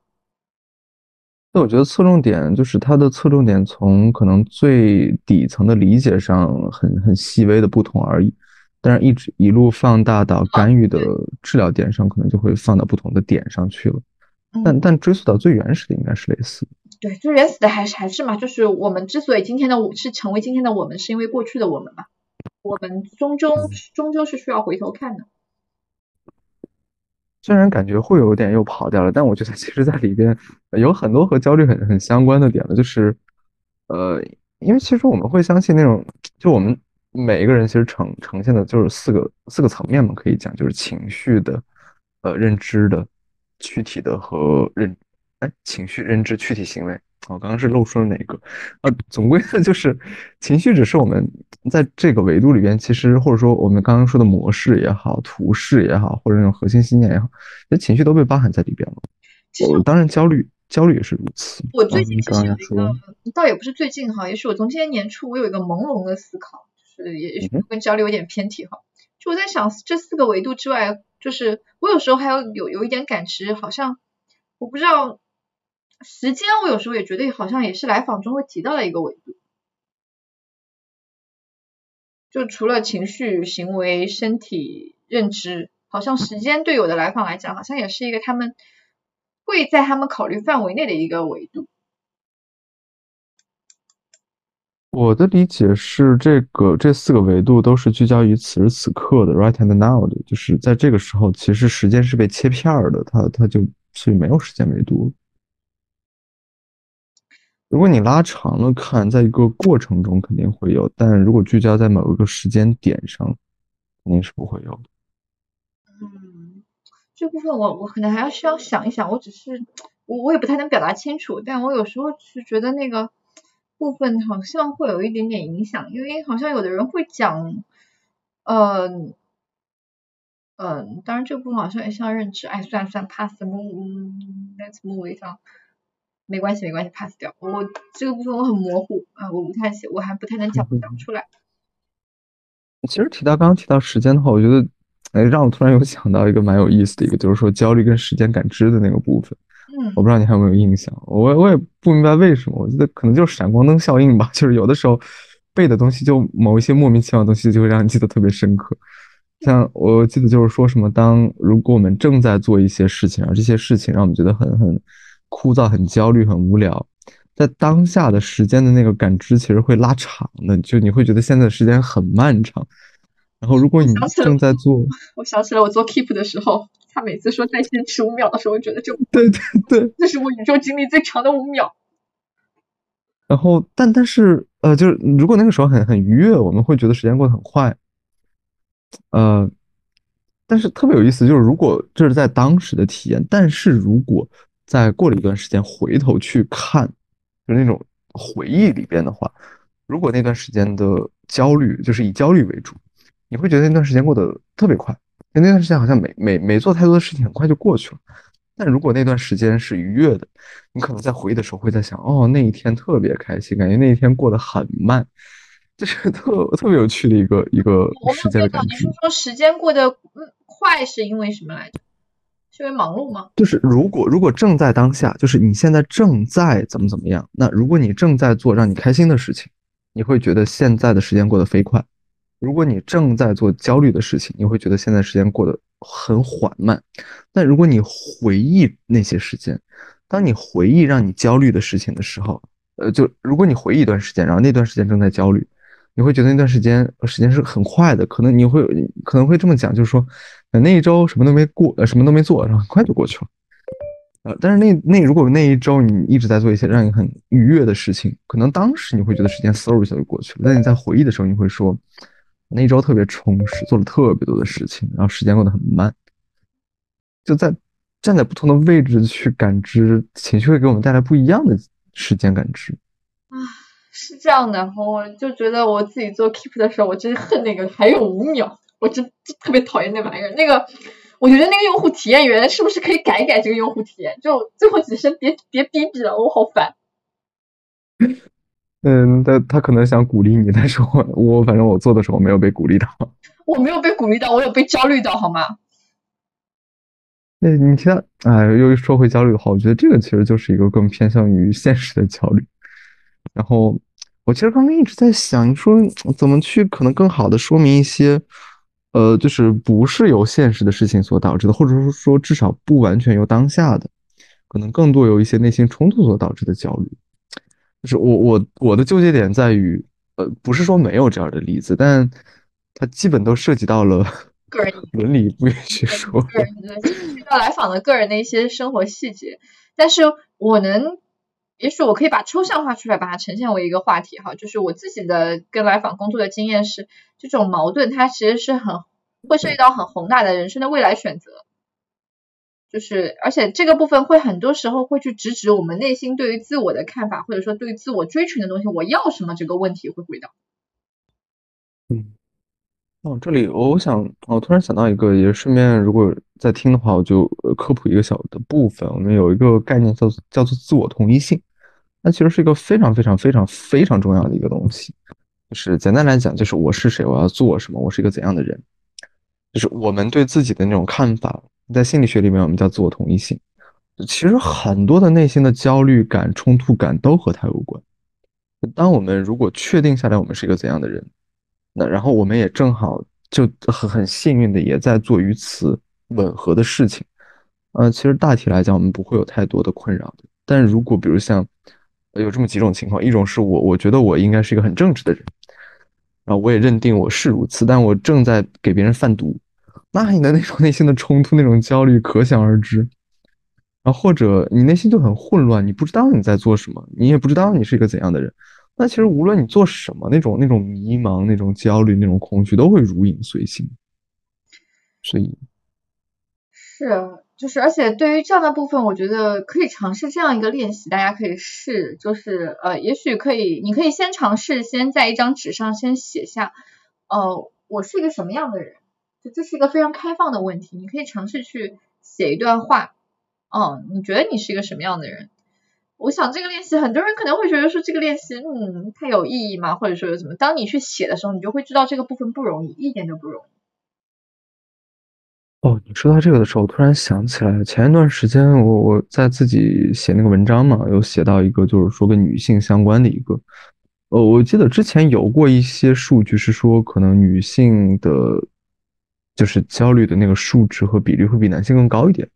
那我觉得侧重点就是它的侧重点从可能最底层的理解上很很细微的不同而已，但是一直一路放大到干预的治疗点上，可能就会放到不同的点上去了。但但追溯到最原始的应该是类似。对，最原始的还是还是嘛，就是我们之所以今天的我是成为今天的我们，是因为过去的我们嘛。我们终究终究是需要回头看的。虽然感觉会有点又跑掉了，但我觉得其实在里边有很多和焦虑很很相关的点的，就是呃，因为其实我们会相信那种，就我们每一个人其实呈呈现的就是四个四个层面嘛，可以讲就是情绪的、呃认知的、躯体的和认。哎，情绪、认知、躯体行为，我刚刚是漏说了哪个？啊，总归的就是情绪，只是我们在这个维度里边，其实或者说我们刚刚说的模式也好，图式也好，或者那种核心信念也好，那情绪都被包含在里边了。我当然焦虑，焦虑也是如此。我最近刚刚说，倒也不是最近哈，也许我从今年年初，我有一个朦胧的思考，就是也许跟焦虑有点偏题哈。就我在想，这四个维度之外，就是我有时候还有有有一点感知，好像我不知道。时间，我有时候也觉得好像也是来访中会提到的一个维度，就除了情绪、行为、身体、认知，好像时间对有的来访来讲，好像也是一个他们会在他们考虑范围内的一个维度。我的理解是，这个这四个维度都是聚焦于此时此刻的 right and now 的，就是在这个时候，其实时间是被切片的，它它就所以没有时间维度。如果你拉长了看，在一个过程中肯定会有，但如果聚焦在某一个时间点上，肯定是不会有的。嗯，这部分我我可能还要需要想一想，我只是我我也不太能表达清楚，但我有时候是觉得那个部分好像会有一点点影响，因为好像有的人会讲，嗯嗯，当然这部分好像也像认知，哎，算了算了，pass move，let's move it on。没关系，没关系，pass 掉。我这个部分我很模糊啊，我不太写，我还不太能讲讲出来。其实提到刚刚提到时间的话，我觉得，哎，让我突然有想到一个蛮有意思的一个，就是说焦虑跟时间感知的那个部分。嗯。我不知道你还有没有印象，我我也不明白为什么，我觉得可能就是闪光灯效应吧，就是有的时候背的东西，就某一些莫名其妙的东西，就会让你记得特别深刻。像我记得就是说什么，当如果我们正在做一些事情，而这些事情让我们觉得很很。枯燥、很焦虑、很无聊，在当下的时间的那个感知其实会拉长的，就你会觉得现在的时间很漫长。然后如果你正在做，我想起来我做 Keep 的时候，他每次说再坚持五秒的时候，我觉得就对 对对，那是我宇宙经历最长的五秒。然后，但但是呃，就是如果那个时候很很愉悦，我们会觉得时间过得很快。呃，但是特别有意思，就是如果这是在当时的体验，但是如果在过了一段时间回头去看，就那种回忆里边的话，如果那段时间的焦虑就是以焦虑为主，你会觉得那段时间过得特别快，因为那段时间好像没没没做太多的事情，很快就过去了。但如果那段时间是愉悦的，你可能在回忆的时候会在想，哦，那一天特别开心，感觉那一天过得很慢，这是 特特别有趣的一个一个时间的感觉。你是说时间过得快是因为什么来着？因为忙碌吗？就是如果如果正在当下，就是你现在正在怎么怎么样？那如果你正在做让你开心的事情，你会觉得现在的时间过得飞快；如果你正在做焦虑的事情，你会觉得现在时间过得很缓慢。但如果你回忆那些时间，当你回忆让你焦虑的事情的时候，呃，就如果你回忆一段时间，然后那段时间正在焦虑。你会觉得那段时间时间是很快的，可能你会可能会这么讲，就是说，那一周什么都没过，呃，什么都没做，然后很快就过去了，呃，但是那那如果那一周你一直在做一些让你很愉悦的事情，可能当时你会觉得时间嗖一下就过去了，但你在回忆的时候，你会说，那一周特别充实，做了特别多的事情，然后时间过得很慢，就在站在不同的位置去感知情绪，会给我们带来不一样的时间感知。是这样的，我就觉得我自己做 keep 的时候，我真恨那个还有五秒，我真特别讨厌那玩意儿。那个，我觉得那个用户体验员是不是可以改一改这个用户体验？就最后几声别别逼逼了，我好烦。嗯，他他可能想鼓励你，但是我我反正我做的时候没有被鼓励到。我没有被鼓励到，我有被焦虑到，好吗？那你听，哎，又说回焦虑的话，我觉得这个其实就是一个更偏向于现实的焦虑。然后我其实刚刚一直在想，说怎么去可能更好的说明一些，呃，就是不是由现实的事情所导致的，或者说说至少不完全由当下的，可能更多由一些内心冲突所导致的焦虑。就是我我我的纠结点在于，呃，不是说没有这样的例子，但它基本都涉及到了。个人伦理不允许说，个人的遇到来访的个人的一些生活细节，但是我能，也许我可以把抽象化出来，把它呈现为一个话题哈，就是我自己的跟来访工作的经验是，这种矛盾它其实是很会涉及到很宏大的人生的未来选择，就是而且这个部分会很多时候会去直指我们内心对于自我的看法，或者说对于自我追寻的东西，我要什么这个问题会回答。嗯。哦，这里我想，我突然想到一个，也顺便如果在听的话，我就科普一个小的部分。我们有一个概念叫做叫做自我同一性，那其实是一个非常非常非常非常重要的一个东西。就是简单来讲，就是我是谁，我要做什么，我是一个怎样的人，就是我们对自己的那种看法，在心理学里面我们叫自我同一性。其实很多的内心的焦虑感、冲突感都和它有关。当我们如果确定下来，我们是一个怎样的人。那然后我们也正好就很很幸运的也在做与此吻合的事情，呃，其实大体来讲我们不会有太多的困扰的。但如果比如像有这么几种情况，一种是我我觉得我应该是一个很正直的人，然后我也认定我是如此，但我正在给别人贩毒，那你的那种内心的冲突、那种焦虑可想而知。然后或者你内心就很混乱，你不知道你在做什么，你也不知道你是一个怎样的人。那其实无论你做什么，那种那种迷茫、那种焦虑、那种恐惧，都会如影随形。所以，是啊，就是，而且对于这样的部分，我觉得可以尝试这样一个练习，大家可以试，就是呃，也许可以，你可以先尝试，先在一张纸上先写下，呃，我是一个什么样的人，就这是一个非常开放的问题，你可以尝试去写一段话，嗯，你觉得你是一个什么样的人？我想这个练习，很多人可能会觉得说这个练习，嗯，它有意义吗？或者说有什么？当你去写的时候，你就会知道这个部分不容易，一点都不容易。哦，你说到这个的时候，我突然想起来，前一段时间我我在自己写那个文章嘛，有写到一个就是说跟女性相关的一个，呃，我记得之前有过一些数据是说，可能女性的，就是焦虑的那个数值和比例会比男性更高一点。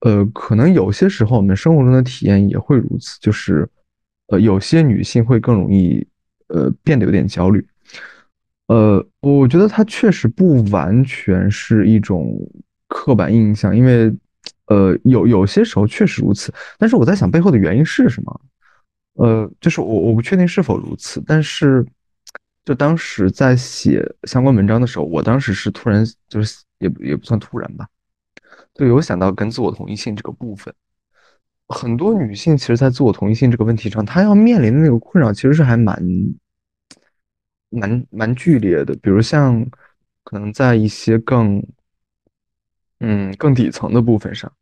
呃，可能有些时候我们生活中的体验也会如此，就是，呃，有些女性会更容易，呃，变得有点焦虑。呃，我觉得它确实不完全是一种刻板印象，因为，呃，有有些时候确实如此。但是我在想背后的原因是什么？呃，就是我我不确定是否如此，但是，就当时在写相关文章的时候，我当时是突然就是也也不算突然吧。就有想到跟自我同一性这个部分，很多女性其实，在自我同一性这个问题上，她要面临的那个困扰，其实是还蛮蛮蛮剧烈的。比如像可能在一些更嗯更底层的部分上，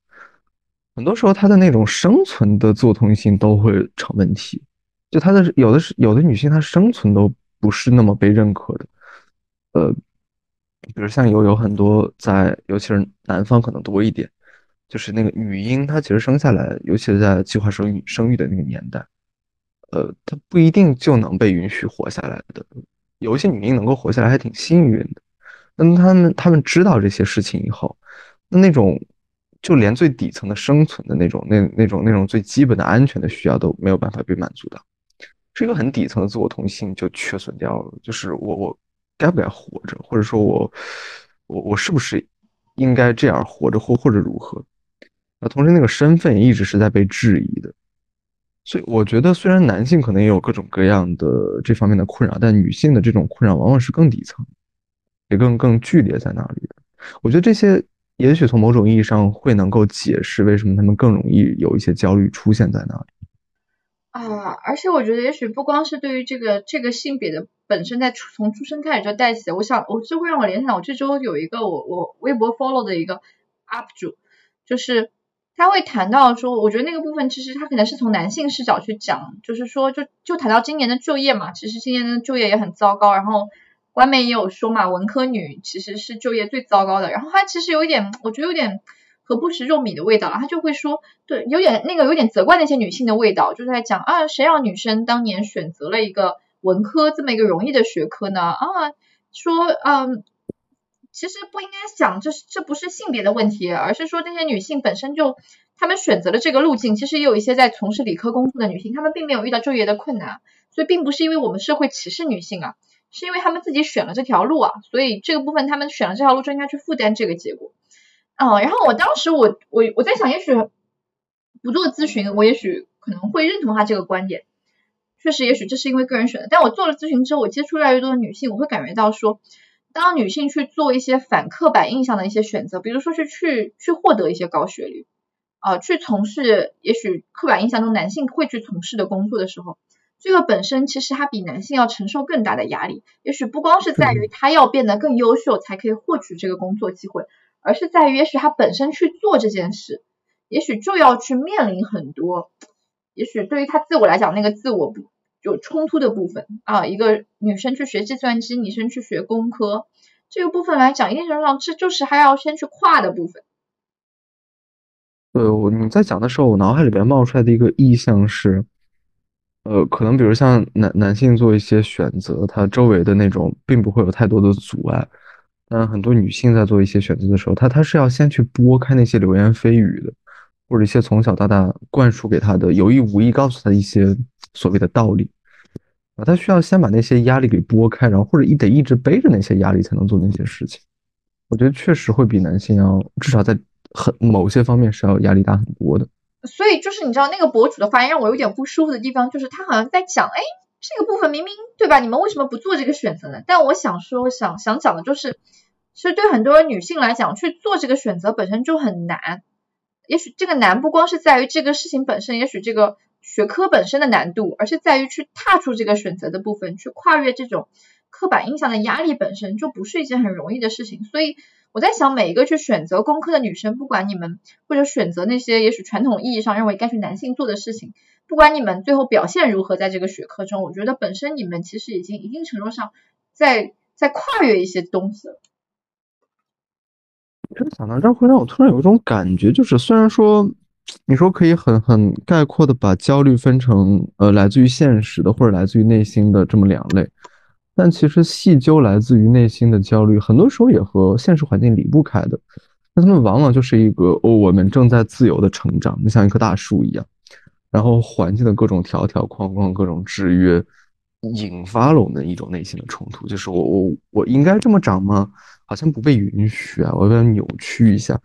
很多时候她的那种生存的自我同一性都会成问题。就她的有的是有的女性，她生存都不是那么被认可的，呃。比如像有有很多在，尤其是南方可能多一点，就是那个女婴，她其实生下来，尤其是在计划生育生育的那个年代，呃，她不一定就能被允许活下来的。有一些女婴能够活下来，还挺幸运的。那他们他们知道这些事情以后，那那种就连最底层的生存的那种那那种那种最基本的安全的需要都没有办法被满足到，是一个很底层的自我同性就缺损掉了。就是我我。该不该活着，或者说我，我我是不是应该这样活着，或或者如何？那同时，那个身份一直是在被质疑的。所以，我觉得虽然男性可能也有各种各样的这方面的困扰，但女性的这种困扰往往是更底层，也更更剧烈在那里。我觉得这些也许从某种意义上会能够解释为什么他们更容易有一些焦虑出现在那里。啊，而且我觉得，也许不光是对于这个这个性别的本身，在从出生开始就带起的。我想，我就会让我联想，我这周有一个我我微博 follow 的一个 up 主，就是他会谈到说，我觉得那个部分其实他可能是从男性视角去讲，就是说就就谈到今年的就业嘛，其实今年的就业也很糟糕，然后官媒也有说嘛，文科女其实是就业最糟糕的，然后他其实有一点，我觉得有点。和不食肉糜的味道了他就会说，对，有点那个有点责怪那些女性的味道，就在讲啊，谁让女生当年选择了一个文科这么一个容易的学科呢？啊，说嗯，其实不应该想这是这不是性别的问题，而是说这些女性本身就她们选择了这个路径，其实也有一些在从事理科工作的女性，她们并没有遇到就业的困难，所以并不是因为我们社会歧视女性啊，是因为她们自己选了这条路啊，所以这个部分她们选了这条路就应该去负担这个结果。嗯，然后我当时我我我在想，也许不做咨询，我也许可能会认同他这个观点。确实，也许这是因为个人选择。但我做了咨询之后，我接触越来越多的女性，我会感觉到说，当女性去做一些反刻板印象的一些选择，比如说是去去获得一些高学历，啊，去从事也许刻板印象中男性会去从事的工作的时候，这个本身其实他比男性要承受更大的压力。也许不光是在于他要变得更优秀，才可以获取这个工作机会。而是在于，也许他本身去做这件事，也许就要去面临很多，也许对于他自我来讲，那个自我不有冲突的部分啊。一个女生去学计算机，女生去学工科，这个部分来讲，一定程度上这就是还要先去跨的部分。对，我你在讲的时候，我脑海里边冒出来的一个意象是，呃，可能比如像男男性做一些选择，他周围的那种并不会有太多的阻碍。但很多女性在做一些选择的时候，她她是要先去拨开那些流言蜚语的，或者一些从小到大灌输给她的有意无意告诉她一些所谓的道理啊，她需要先把那些压力给拨开，然后或者一得一直背着那些压力才能做那些事情。我觉得确实会比男性要至少在很某些方面是要压力大很多的。所以就是你知道那个博主的发言让我有点不舒服的地方，就是他好像在讲，哎。这个部分明明对吧？你们为什么不做这个选择呢？但我想说，想想讲的就是，其实对很多女性来讲，去做这个选择本身就很难。也许这个难不光是在于这个事情本身，也许这个学科本身的难度，而是在于去踏出这个选择的部分，去跨越这种刻板印象的压力本身就不是一件很容易的事情。所以我在想，每一个去选择工科的女生，不管你们或者选择那些也许传统意义上认为该去男性做的事情。不管你们最后表现如何，在这个学科中，我觉得本身你们其实已经一定程度上在在跨越一些东西了。其实讲到这儿，会让我突然有一种感觉，就是虽然说你说可以很很概括的把焦虑分成呃来自于现实的或者来自于内心的这么两类，但其实细究来自于内心的焦虑，很多时候也和现实环境离不开的。那他们往往就是一个哦，我们正在自由的成长，就像一棵大树一样。然后环境的各种条条框框、各种制约，引发了我们一种内心的冲突，就是我我我应该这么长吗？好像不被允许啊，我要扭曲一下。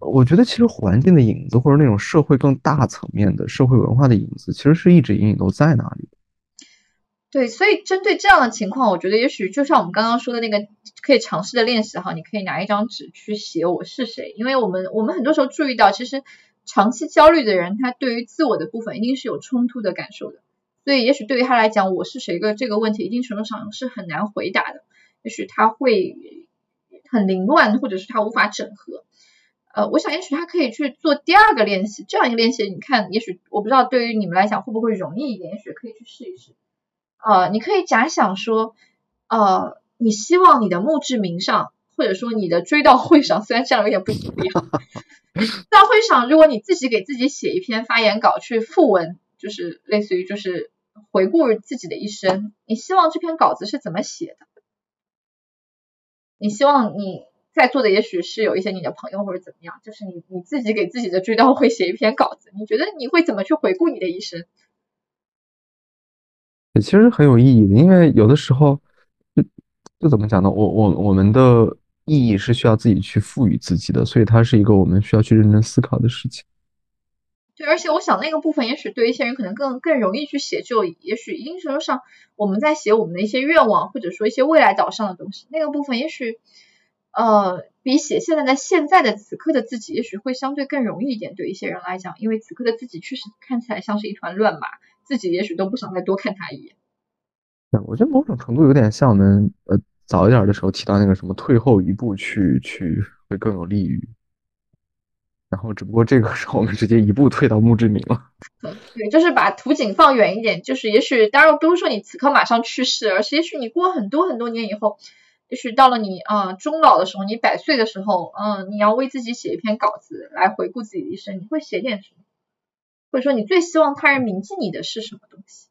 我觉得其实环境的影子，或者那种社会更大层面的社会文化的影子，其实是一直隐隐都在那里。对，所以针对这样的情况，我觉得也许就像我们刚刚说的那个可以尝试的练习哈，你可以拿一张纸去写我是谁，因为我们我们很多时候注意到其实。长期焦虑的人，他对于自我的部分一定是有冲突的感受的，所以也许对于他来讲，我是谁个这个问题，一定程度上是很难回答的。也许他会很凌乱，或者是他无法整合。呃，我想也许他可以去做第二个练习，这样一个练习，你看，也许我不知道对于你们来讲会不会容易一点，也许可以去试一试。呃，你可以假想说，呃，你希望你的墓志铭上，或者说你的追悼会上，虽然这样有点不吉利。在会上，如果你自己给自己写一篇发言稿去复文，就是类似于就是回顾自己的一生，你希望这篇稿子是怎么写的？你希望你在座的也许是有一些你的朋友或者怎么样，就是你你自己给自己的追悼会写一篇稿子，你觉得你会怎么去回顾你的一生？其实很有意义的，因为有的时候就就怎么讲呢？我我我们的。意义是需要自己去赋予自己的，所以它是一个我们需要去认真思考的事情。对，而且我想那个部分，也许对一些人可能更更容易去写，就也许一定程度上，我们在写我们的一些愿望，或者说一些未来导向的东西，那个部分也许呃比写现在的现在的此刻的自己，也许会相对更容易一点。对一些人来讲，因为此刻的自己确实看起来像是一团乱麻，自己也许都不想再多看他一眼。对，我觉得某种程度有点像我们呃。早一点的时候提到那个什么退后一步去去会更有利于，然后只不过这个时候我们直接一步退到墓志铭了。对，就是把图景放远一点，就是也许当然不是说你此刻马上去世，而是也许你过很多很多年以后，也许到了你啊终老的时候，你百岁的时候，嗯，你要为自己写一篇稿子来回顾自己的一生，你会写点什么？或者说你最希望他人铭记你的是什么东西？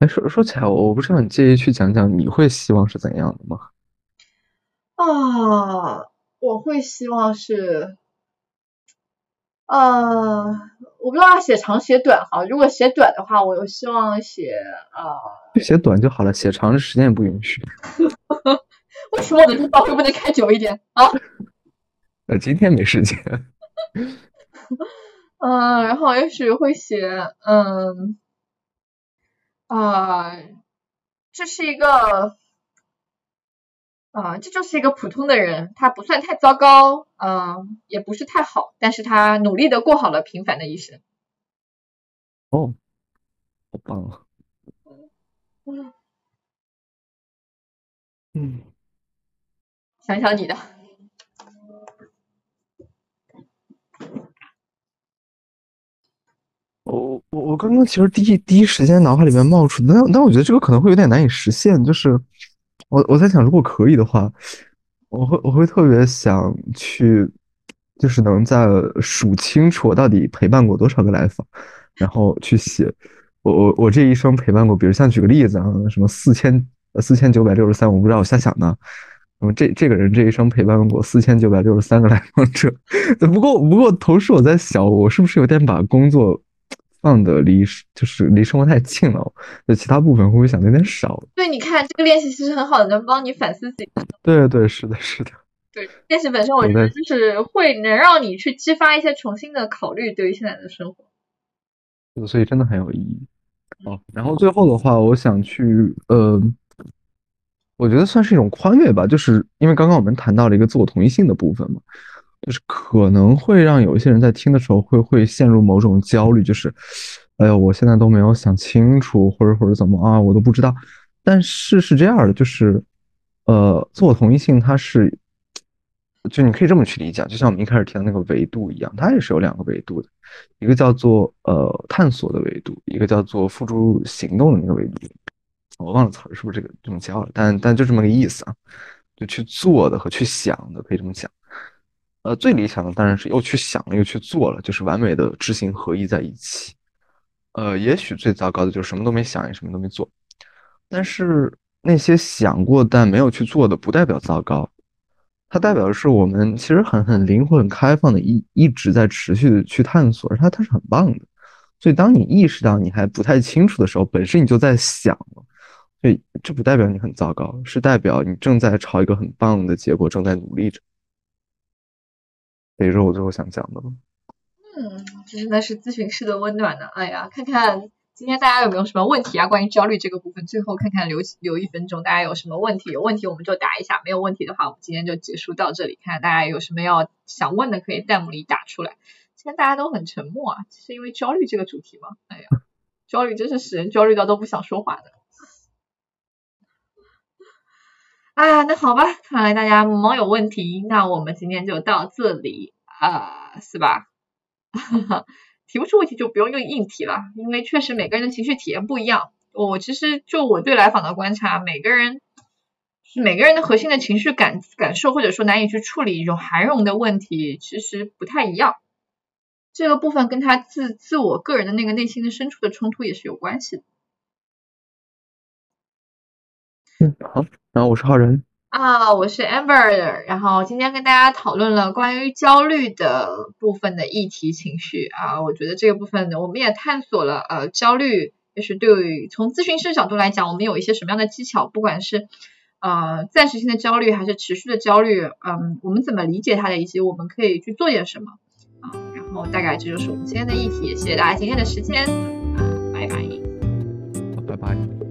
哎，说说起来，我我不是很介意去讲讲你会希望是怎样的吗？啊，我会希望是，呃，我不知道写长写短哈。如果写短的话，我又希望写啊，就写短就好了，写长的时间也不允许。为什么我的刀会不能开久一点啊？呃，今天没时间。嗯，然后也许会写，嗯。啊，这是一个，啊，这就是一个普通的人，他不算太糟糕，嗯，也不是太好，但是他努力的过好了平凡的一生。哦，好棒啊！嗯，嗯，想想你的。我我我刚刚其实第一第一时间脑海里面冒出的，但但我觉得这个可能会有点难以实现。就是我我在想，如果可以的话，我会我会特别想去，就是能在数清楚我到底陪伴过多少个来访，然后去写我我我这一生陪伴过，比如像举个例子啊，什么四千四千九百六十三，我不知道我瞎想的。那么这这个人这一生陪伴过四千九百六十三个来访者，不过不过同时我在想，我是不是有点把工作。放的离就是离生活太近了，就其他部分会不会想的有点少？对，你看这个练习其实很好的，能帮你反思自己。对对，是的，是的。对，练习本身我觉得就是会能让你去激发一些重新的考虑，对于现在的生活。所以真的很有意义。哦，然后最后的话，我想去，呃，我觉得算是一种宽慰吧，就是因为刚刚我们谈到了一个自我同一性的部分嘛。就是可能会让有一些人在听的时候会会陷入某种焦虑，就是，哎呀，我现在都没有想清楚，或者或者怎么啊，我都不知道。但是是这样的，就是，呃，自我同一性它是，就你可以这么去理解，就像我们一开始提到那个维度一样，它也是有两个维度的，一个叫做呃探索的维度，一个叫做付诸行动的那个维度。我忘了词儿是不是这个这么叫了，但但就这么个意思啊，就去做的和去想的可以这么讲。呃，最理想的当然是又去想了又去做了，就是完美的知行合一在一起。呃，也许最糟糕的就是什么都没想，也什么都没做。但是那些想过但没有去做的，不代表糟糕，它代表的是我们其实很很灵活、很开放的，一一直在持续的去探索，而它它是很棒的。所以当你意识到你还不太清楚的时候，本身你就在想了，所以这不代表你很糟糕，是代表你正在朝一个很棒的结果正在努力着。也是我最后想讲的。嗯，这真的是咨询室的温暖呢。哎呀，看看今天大家有没有什么问题啊？关于焦虑这个部分，最后看看留留一分钟，大家有什么问题？有问题我们就答一下，没有问题的话，我们今天就结束到这里。看看大家有什么要想问的，可以弹幕里打出来。今天大家都很沉默啊，是因为焦虑这个主题吗？哎呀，焦虑真是使人焦虑到都不想说话的。啊，那好吧，看来大家没有问题，那我们今天就到这里啊，是吧？提不出问题就不用用硬提了，因为确实每个人的情绪体验不一样。我其实就我对来访的观察，每个人每个人的核心的情绪感感受，或者说难以去处理一种涵容的问题，其实不太一样。这个部分跟他自自我个人的那个内心的深处的冲突也是有关系的。嗯，好。然后我是浩然啊，我是 Amber，然后今天跟大家讨论了关于焦虑的部分的议题情绪啊，我觉得这个部分呢，我们也探索了呃焦虑，就是对于从咨询师角度来讲，我们有一些什么样的技巧，不管是呃暂时性的焦虑还是持续的焦虑，嗯，我们怎么理解它的，以及我们可以去做点什么啊，然后大概这就是我们今天的议题，谢谢大家今天的时间啊，拜拜拜拜。